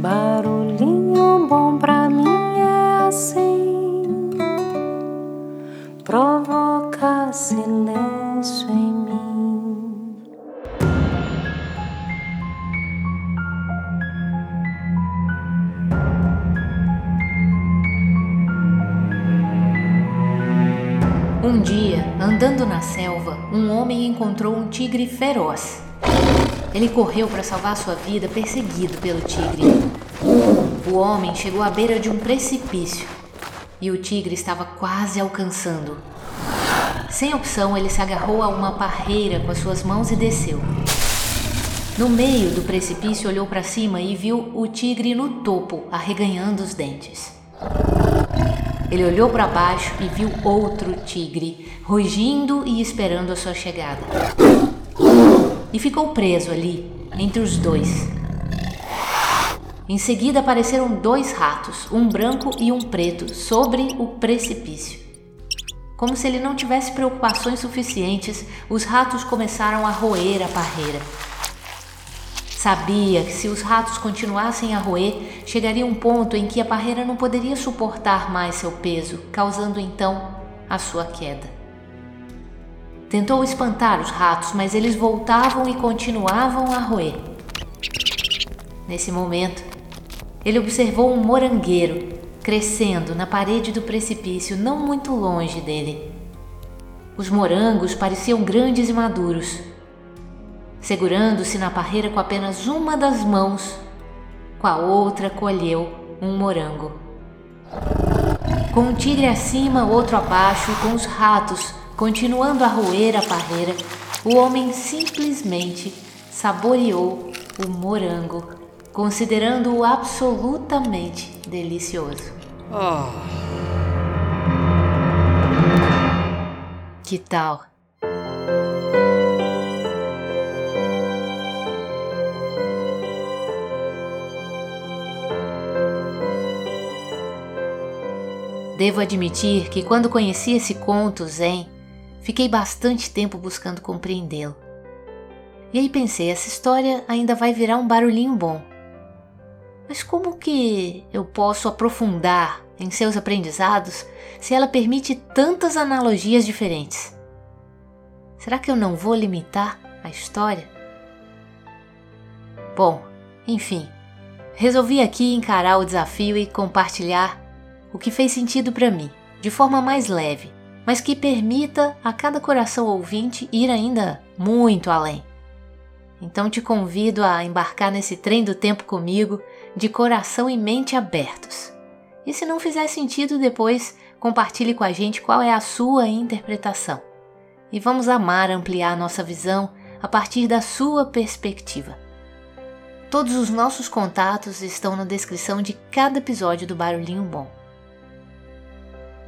Barulhinho bom pra mim é assim, provoca silêncio em mim. Um dia, andando na selva, um homem encontrou um tigre feroz. Ele correu para salvar sua vida, perseguido pelo tigre. O homem chegou à beira de um precipício e o tigre estava quase alcançando. Sem opção, ele se agarrou a uma parreira com as suas mãos e desceu. No meio do precipício, olhou para cima e viu o tigre no topo, arreganhando os dentes. Ele olhou para baixo e viu outro tigre, rugindo e esperando a sua chegada e ficou preso ali, entre os dois. Em seguida apareceram dois ratos, um branco e um preto, sobre o precipício. Como se ele não tivesse preocupações suficientes, os ratos começaram a roer a parreira. Sabia que se os ratos continuassem a roer, chegaria um ponto em que a parreira não poderia suportar mais seu peso, causando então a sua queda. Tentou espantar os ratos, mas eles voltavam e continuavam a roer. Nesse momento, ele observou um morangueiro crescendo na parede do precipício, não muito longe dele. Os morangos pareciam grandes e maduros. Segurando-se na parreira com apenas uma das mãos, com a outra colheu um morango. Com um tigre acima, outro abaixo, e com os ratos Continuando a roer a parreira, o homem simplesmente saboreou o morango, considerando-o absolutamente delicioso. Oh. Que tal? Devo admitir que quando conheci esse conto zen, Fiquei bastante tempo buscando compreendê-lo. E aí pensei, essa história ainda vai virar um barulhinho bom. Mas como que eu posso aprofundar em seus aprendizados se ela permite tantas analogias diferentes? Será que eu não vou limitar a história? Bom, enfim, resolvi aqui encarar o desafio e compartilhar o que fez sentido para mim, de forma mais leve, mas que permita a cada coração ouvinte ir ainda muito além. Então te convido a embarcar nesse trem do tempo comigo, de coração e mente abertos. E se não fizer sentido depois, compartilhe com a gente qual é a sua interpretação. E vamos amar ampliar nossa visão a partir da sua perspectiva. Todos os nossos contatos estão na descrição de cada episódio do Barulhinho Bom.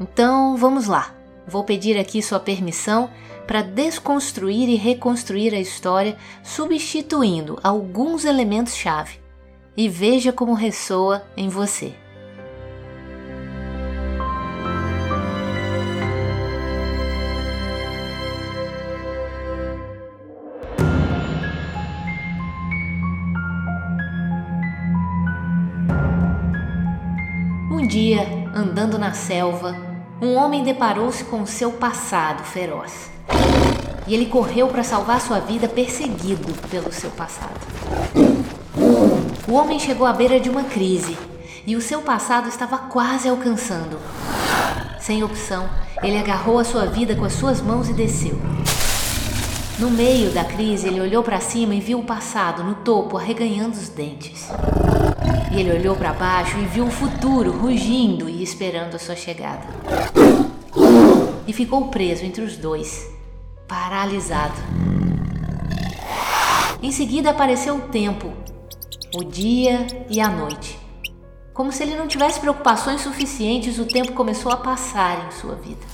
Então, vamos lá. Vou pedir aqui sua permissão para desconstruir e reconstruir a história, substituindo alguns elementos-chave. E veja como ressoa em você. Um dia, andando na selva, um homem deparou-se com seu passado feroz. E ele correu para salvar sua vida perseguido pelo seu passado. O homem chegou à beira de uma crise e o seu passado estava quase alcançando. Sem opção, ele agarrou a sua vida com as suas mãos e desceu. No meio da crise, ele olhou para cima e viu o passado no topo, arreganhando os dentes. E ele olhou para baixo e viu o futuro rugindo e esperando a sua chegada. E ficou preso entre os dois, paralisado. Em seguida apareceu o tempo, o dia e a noite. Como se ele não tivesse preocupações suficientes, o tempo começou a passar em sua vida.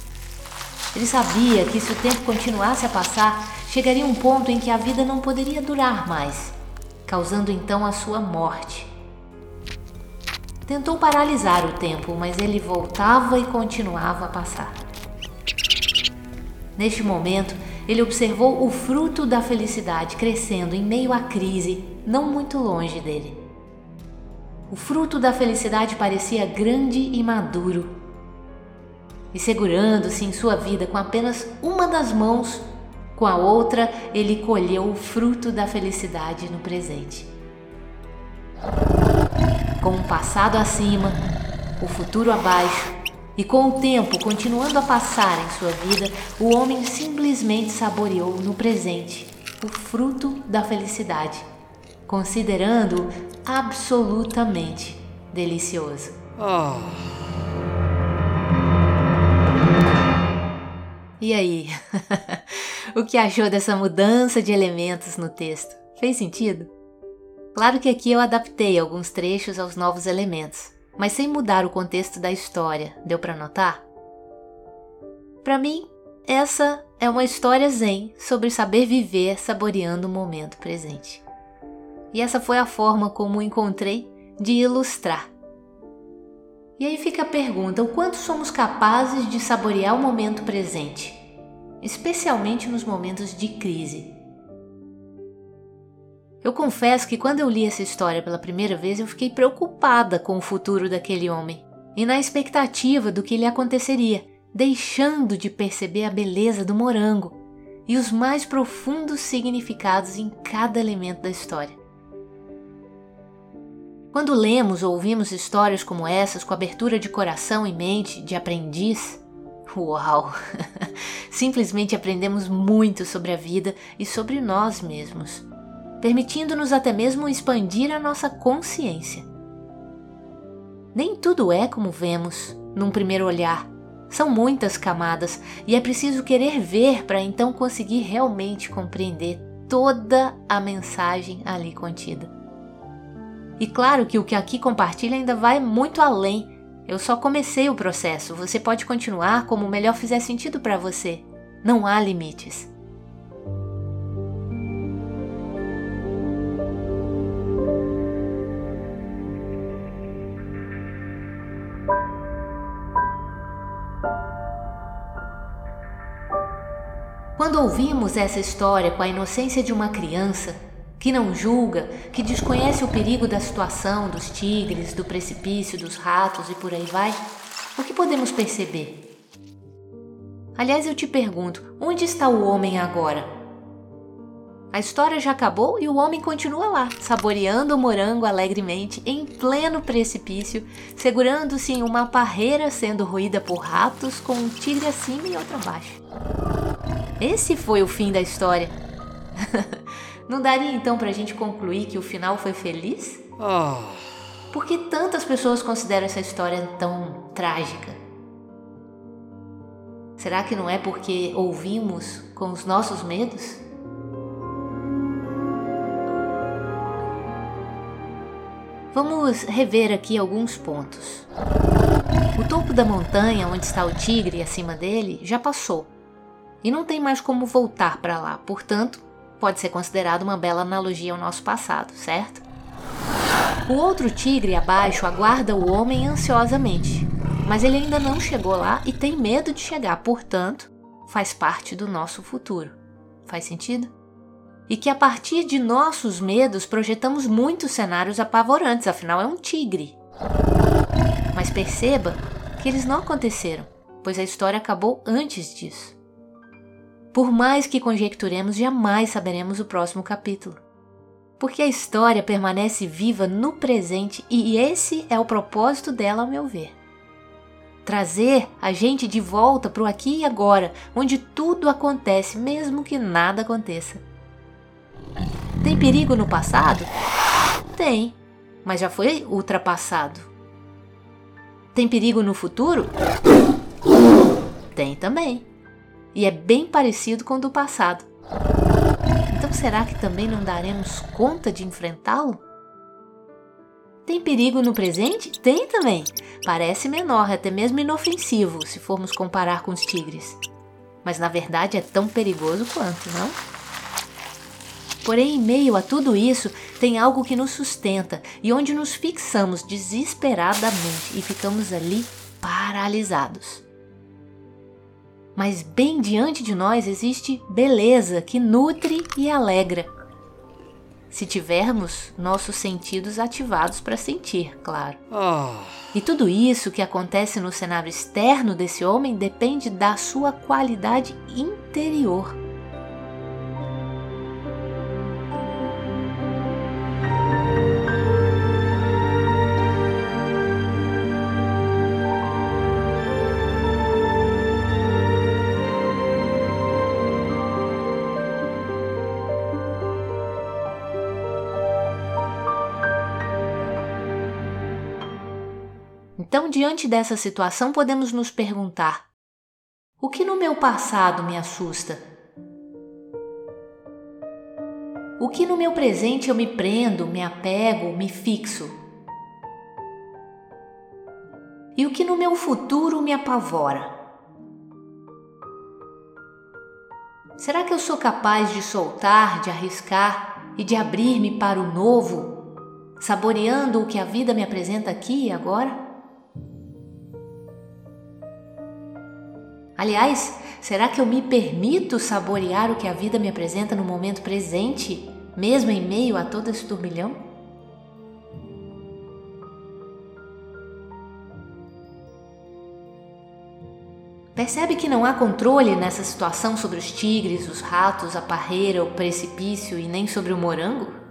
Ele sabia que se o tempo continuasse a passar, chegaria um ponto em que a vida não poderia durar mais, causando então a sua morte. Tentou paralisar o tempo, mas ele voltava e continuava a passar. Neste momento, ele observou o fruto da felicidade crescendo em meio à crise, não muito longe dele. o fruto da felicidade parecia grande e maduro. E segurando-se em sua vida com apenas uma das mãos, com a outra ele colheu o fruto da felicidade no presente. Com o passado acima, o futuro abaixo, e com o tempo continuando a passar em sua vida, o homem simplesmente saboreou no presente o fruto da felicidade, considerando-o absolutamente delicioso. Oh. E aí? o que achou dessa mudança de elementos no texto? Fez sentido? Claro que aqui eu adaptei alguns trechos aos novos elementos, mas sem mudar o contexto da história. Deu para notar? Para mim, essa é uma história zen sobre saber viver saboreando o momento presente. E essa foi a forma como encontrei de ilustrar. E aí fica a pergunta: o quanto somos capazes de saborear o momento presente, especialmente nos momentos de crise? Eu confesso que quando eu li essa história pela primeira vez, eu fiquei preocupada com o futuro daquele homem e na expectativa do que lhe aconteceria, deixando de perceber a beleza do morango e os mais profundos significados em cada elemento da história. Quando lemos ou ouvimos histórias como essas com abertura de coração e mente de aprendiz, uau! Simplesmente aprendemos muito sobre a vida e sobre nós mesmos permitindo-nos até mesmo expandir a nossa consciência. Nem tudo é como vemos num primeiro olhar. São muitas camadas e é preciso querer ver para então conseguir realmente compreender toda a mensagem ali contida. E claro que o que aqui compartilha ainda vai muito além. Eu só comecei o processo, você pode continuar como melhor fizer sentido para você. Não há limites. Ouvimos essa história com a inocência de uma criança, que não julga, que desconhece o perigo da situação, dos tigres, do precipício, dos ratos e por aí vai, o que podemos perceber? Aliás, eu te pergunto: onde está o homem agora? A história já acabou e o homem continua lá, saboreando o morango alegremente em pleno precipício, segurando-se em uma parreira sendo roída por ratos com um tigre acima e outro abaixo. Esse foi o fim da história. Não daria então para a gente concluir que o final foi feliz? Oh. Por que tantas pessoas consideram essa história tão trágica? Será que não é porque ouvimos com os nossos medos? Vamos rever aqui alguns pontos. O topo da montanha, onde está o tigre acima dele, já passou e não tem mais como voltar para lá, portanto, pode ser considerado uma bela analogia ao nosso passado, certo? O outro tigre abaixo aguarda o homem ansiosamente, mas ele ainda não chegou lá e tem medo de chegar, portanto, faz parte do nosso futuro. Faz sentido? E que a partir de nossos medos projetamos muitos cenários apavorantes, afinal é um tigre. Mas perceba que eles não aconteceram, pois a história acabou antes disso. Por mais que conjecturemos, jamais saberemos o próximo capítulo. Porque a história permanece viva no presente e esse é o propósito dela, ao meu ver. Trazer a gente de volta para o aqui e agora, onde tudo acontece, mesmo que nada aconteça. Tem perigo no passado? Tem, mas já foi ultrapassado. Tem perigo no futuro? Tem também e é bem parecido com o do passado. Então será que também não daremos conta de enfrentá-lo? Tem perigo no presente? Tem também. Parece menor, até mesmo inofensivo, se formos comparar com os tigres. Mas na verdade é tão perigoso quanto, não? Porém, em meio a tudo isso, tem algo que nos sustenta e onde nos fixamos desesperadamente e ficamos ali paralisados mas bem diante de nós existe beleza que nutre e alegra. Se tivermos nossos sentidos ativados para sentir, claro. Ah. E tudo isso que acontece no cenário externo desse homem depende da sua qualidade interior. Então, diante dessa situação, podemos nos perguntar: o que no meu passado me assusta? O que no meu presente eu me prendo, me apego, me fixo? E o que no meu futuro me apavora? Será que eu sou capaz de soltar, de arriscar e de abrir-me para o novo, saboreando o que a vida me apresenta aqui e agora? Aliás, será que eu me permito saborear o que a vida me apresenta no momento presente, mesmo em meio a todo esse turbilhão? Percebe que não há controle nessa situação sobre os tigres, os ratos, a parreira, o precipício e nem sobre o morango?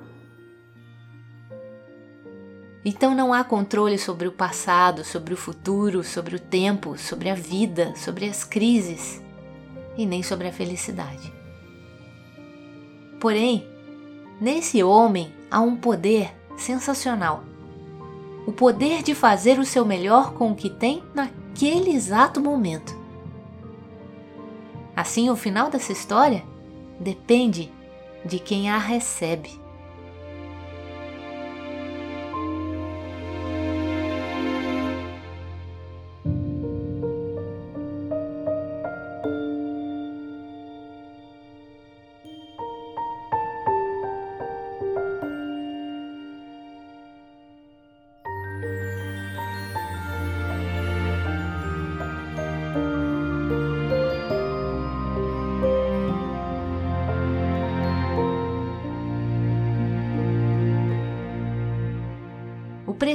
Então não há controle sobre o passado, sobre o futuro, sobre o tempo, sobre a vida, sobre as crises e nem sobre a felicidade. Porém, nesse homem há um poder sensacional. O poder de fazer o seu melhor com o que tem naquele exato momento. Assim, o final dessa história depende de quem a recebe.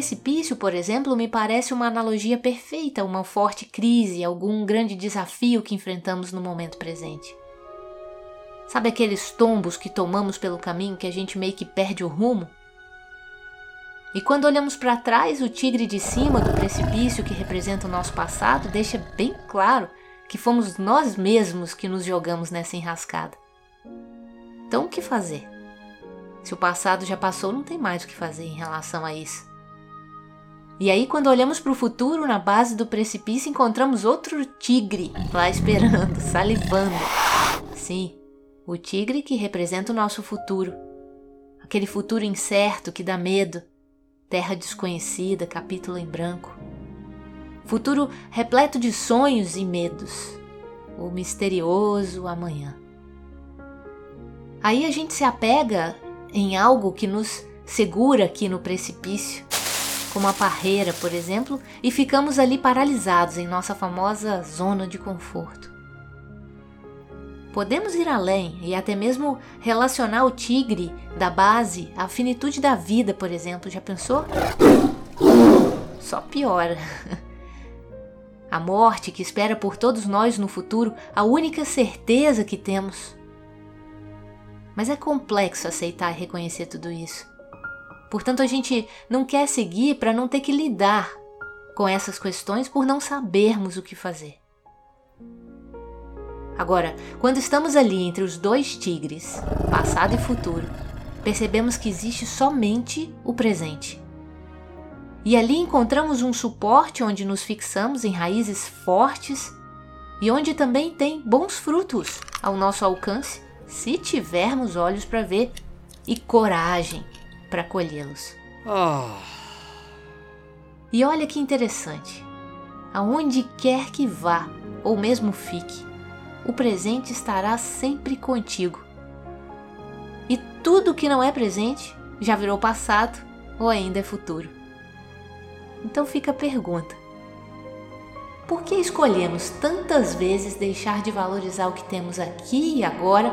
Precipício, por exemplo, me parece uma analogia perfeita a uma forte crise, algum grande desafio que enfrentamos no momento presente. Sabe aqueles tombos que tomamos pelo caminho que a gente meio que perde o rumo? E quando olhamos para trás, o tigre de cima do precipício que representa o nosso passado deixa bem claro que fomos nós mesmos que nos jogamos nessa enrascada. Então, o que fazer? Se o passado já passou, não tem mais o que fazer em relação a isso. E aí, quando olhamos para o futuro, na base do precipício, encontramos outro tigre lá esperando, salivando. Sim, o tigre que representa o nosso futuro. Aquele futuro incerto que dá medo, terra desconhecida, capítulo em branco. Futuro repleto de sonhos e medos. O misterioso amanhã. Aí a gente se apega em algo que nos segura aqui no precipício como a parreira, por exemplo, e ficamos ali paralisados em nossa famosa zona de conforto. Podemos ir além e até mesmo relacionar o tigre da base à finitude da vida, por exemplo. Já pensou? Só piora. A morte que espera por todos nós no futuro, a única certeza que temos. Mas é complexo aceitar e reconhecer tudo isso. Portanto, a gente não quer seguir para não ter que lidar com essas questões por não sabermos o que fazer. Agora, quando estamos ali entre os dois tigres, passado e futuro, percebemos que existe somente o presente. E ali encontramos um suporte onde nos fixamos em raízes fortes e onde também tem bons frutos ao nosso alcance, se tivermos olhos para ver e coragem para colhê-los. Ah. E olha que interessante. Aonde quer que vá, ou mesmo fique, o presente estará sempre contigo. E tudo que não é presente já virou passado ou ainda é futuro. Então fica a pergunta: por que escolhemos tantas vezes deixar de valorizar o que temos aqui e agora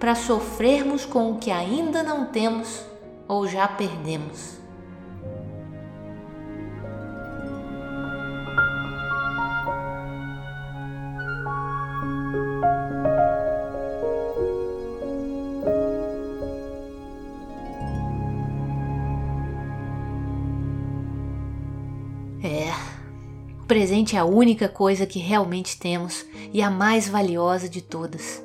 para sofrermos com o que ainda não temos ou já perdemos. É, o presente é a única coisa que realmente temos e a mais valiosa de todas.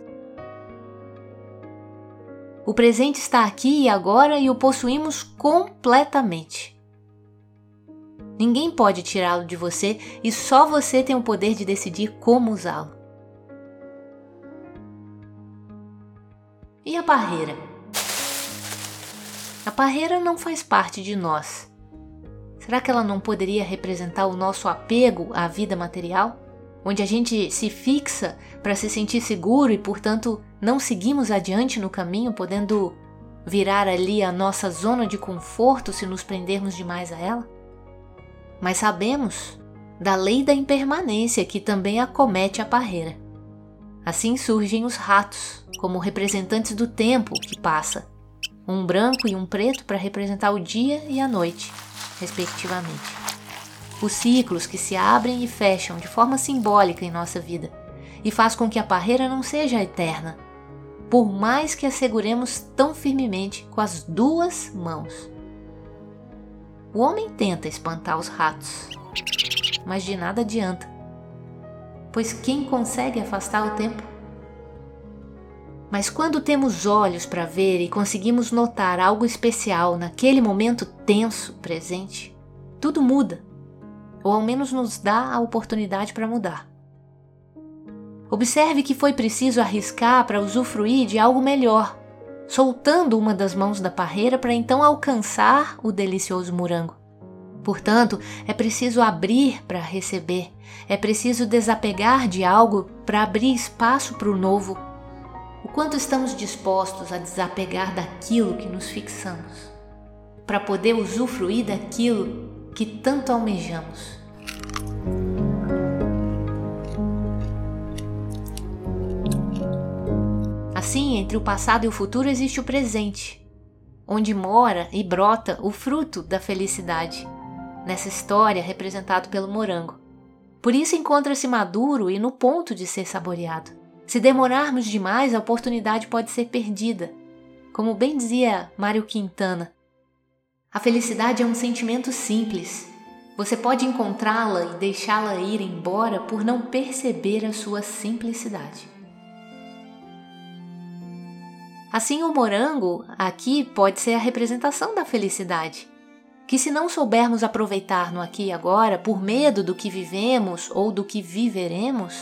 O presente está aqui e agora e o possuímos completamente. Ninguém pode tirá-lo de você e só você tem o poder de decidir como usá-lo. E a parreira? A parreira não faz parte de nós Será que ela não poderia representar o nosso apego à vida material? Onde a gente se fixa para se sentir seguro e, portanto, não seguimos adiante no caminho, podendo virar ali a nossa zona de conforto se nos prendermos demais a ela? Mas sabemos da lei da impermanência que também acomete a parreira. Assim surgem os ratos, como representantes do tempo que passa, um branco e um preto para representar o dia e a noite respectivamente. Os ciclos que se abrem e fecham de forma simbólica em nossa vida e faz com que a parreira não seja eterna, por mais que a seguremos tão firmemente com as duas mãos. O homem tenta espantar os ratos, mas de nada adianta, pois quem consegue afastar o tempo? Mas quando temos olhos para ver e conseguimos notar algo especial naquele momento tenso presente, tudo muda, ou ao menos nos dá a oportunidade para mudar. Observe que foi preciso arriscar para usufruir de algo melhor, soltando uma das mãos da parreira para então alcançar o delicioso morango. Portanto, é preciso abrir para receber, é preciso desapegar de algo para abrir espaço para o novo o quanto estamos dispostos a desapegar daquilo que nos fixamos, para poder usufruir daquilo que tanto almejamos. Assim, entre o passado e o futuro existe o presente, onde mora e brota o fruto da felicidade, nessa história representado pelo morango. Por isso encontra-se maduro e no ponto de ser saboreado. Se demorarmos demais, a oportunidade pode ser perdida. Como bem dizia Mário Quintana, a felicidade é um sentimento simples. Você pode encontrá-la e deixá-la ir embora por não perceber a sua simplicidade. Assim, o morango aqui pode ser a representação da felicidade, que se não soubermos aproveitar no aqui e agora por medo do que vivemos ou do que viveremos,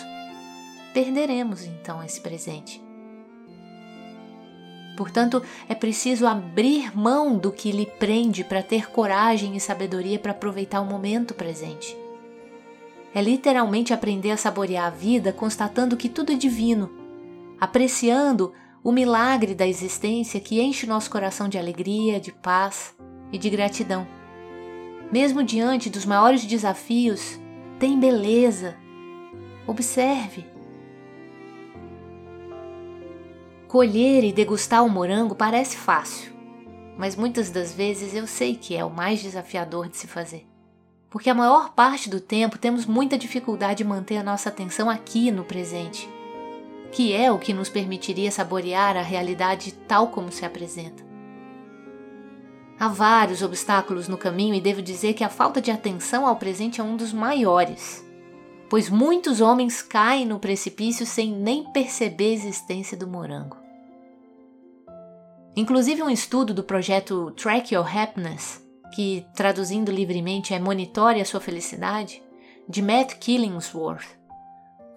perderemos então esse presente. Portanto, é preciso abrir mão do que lhe prende para ter coragem e sabedoria para aproveitar o momento presente. É literalmente aprender a saborear a vida constatando que tudo é divino, apreciando o milagre da existência que enche nosso coração de alegria, de paz e de gratidão. Mesmo diante dos maiores desafios, tem beleza. Observe, Colher e degustar o morango parece fácil, mas muitas das vezes eu sei que é o mais desafiador de se fazer. Porque a maior parte do tempo temos muita dificuldade de manter a nossa atenção aqui no presente, que é o que nos permitiria saborear a realidade tal como se apresenta. Há vários obstáculos no caminho e devo dizer que a falta de atenção ao presente é um dos maiores, pois muitos homens caem no precipício sem nem perceber a existência do morango. Inclusive, um estudo do projeto Track Your Happiness, que traduzindo livremente é Monitore a Sua Felicidade, de Matt Killingsworth,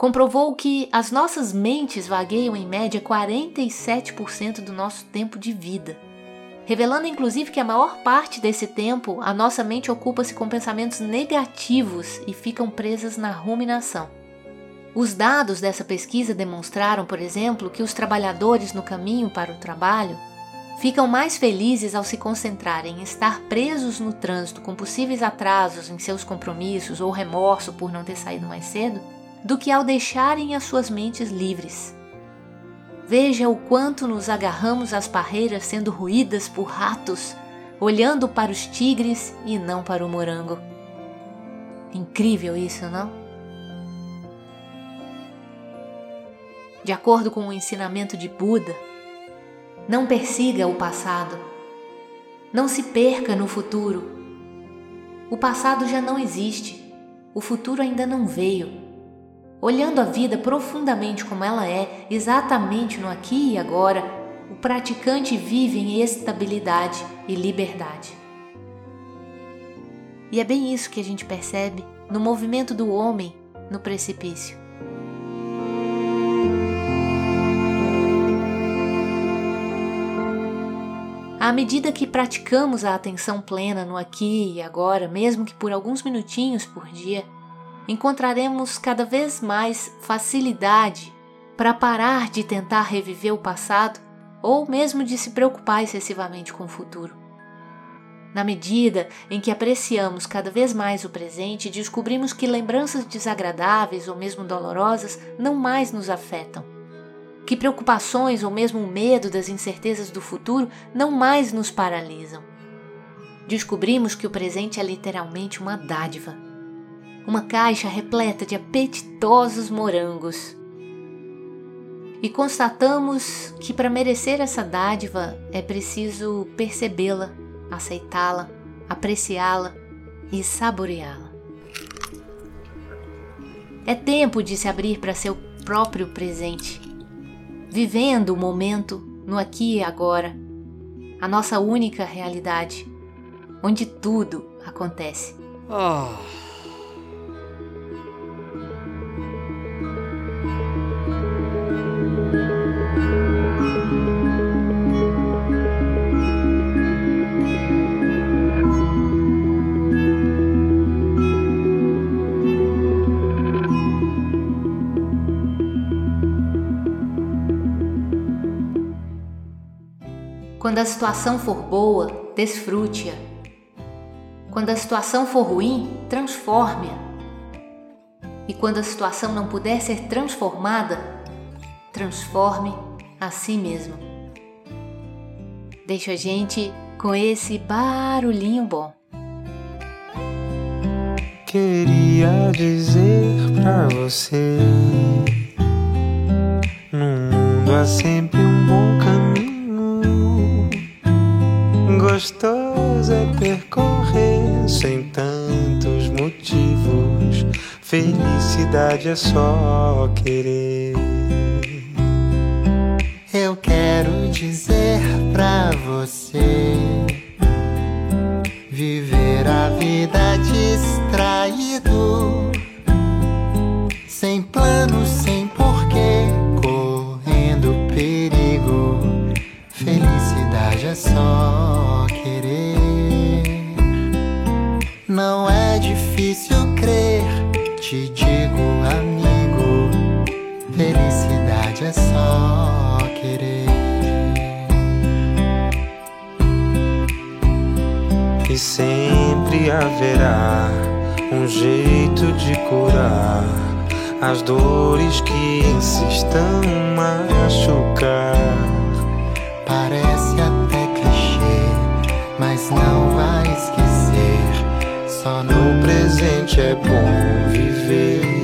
comprovou que as nossas mentes vagueiam em média 47% do nosso tempo de vida, revelando inclusive que a maior parte desse tempo a nossa mente ocupa-se com pensamentos negativos e ficam presas na ruminação. Os dados dessa pesquisa demonstraram, por exemplo, que os trabalhadores no caminho para o trabalho ficam mais felizes ao se concentrarem em estar presos no trânsito com possíveis atrasos em seus compromissos ou remorso por não ter saído mais cedo, do que ao deixarem as suas mentes livres. Veja o quanto nos agarramos às parreiras sendo ruídas por ratos, olhando para os tigres e não para o morango. Incrível isso, não? De acordo com o ensinamento de Buda, não persiga o passado. Não se perca no futuro. O passado já não existe. O futuro ainda não veio. Olhando a vida profundamente como ela é, exatamente no aqui e agora, o praticante vive em estabilidade e liberdade. E é bem isso que a gente percebe no movimento do homem no precipício. À medida que praticamos a atenção plena no aqui e agora, mesmo que por alguns minutinhos por dia, encontraremos cada vez mais facilidade para parar de tentar reviver o passado ou mesmo de se preocupar excessivamente com o futuro. Na medida em que apreciamos cada vez mais o presente, descobrimos que lembranças desagradáveis ou mesmo dolorosas não mais nos afetam que preocupações ou mesmo o medo das incertezas do futuro não mais nos paralisam. Descobrimos que o presente é literalmente uma dádiva, uma caixa repleta de apetitosos morangos. E constatamos que para merecer essa dádiva é preciso percebê-la, aceitá-la, apreciá-la e saboreá-la. É tempo de se abrir para seu próprio presente vivendo o momento no aqui e agora, a nossa única realidade, onde tudo acontece. Oh. Quando a situação for boa, desfrute-a. Quando a situação for ruim, transforme-a. E quando a situação não puder ser transformada, transforme a si mesmo. Deixa a gente com esse barulhinho bom. Queria dizer pra você: no mundo há sempre um bom caminho gostoso é percorrer sem tantos motivos. Felicidade é só querer. Eu quero dizer pra você sempre haverá um jeito de curar as dores que insistam machucar. Parece até clichê, mas não vai esquecer só no presente é bom viver.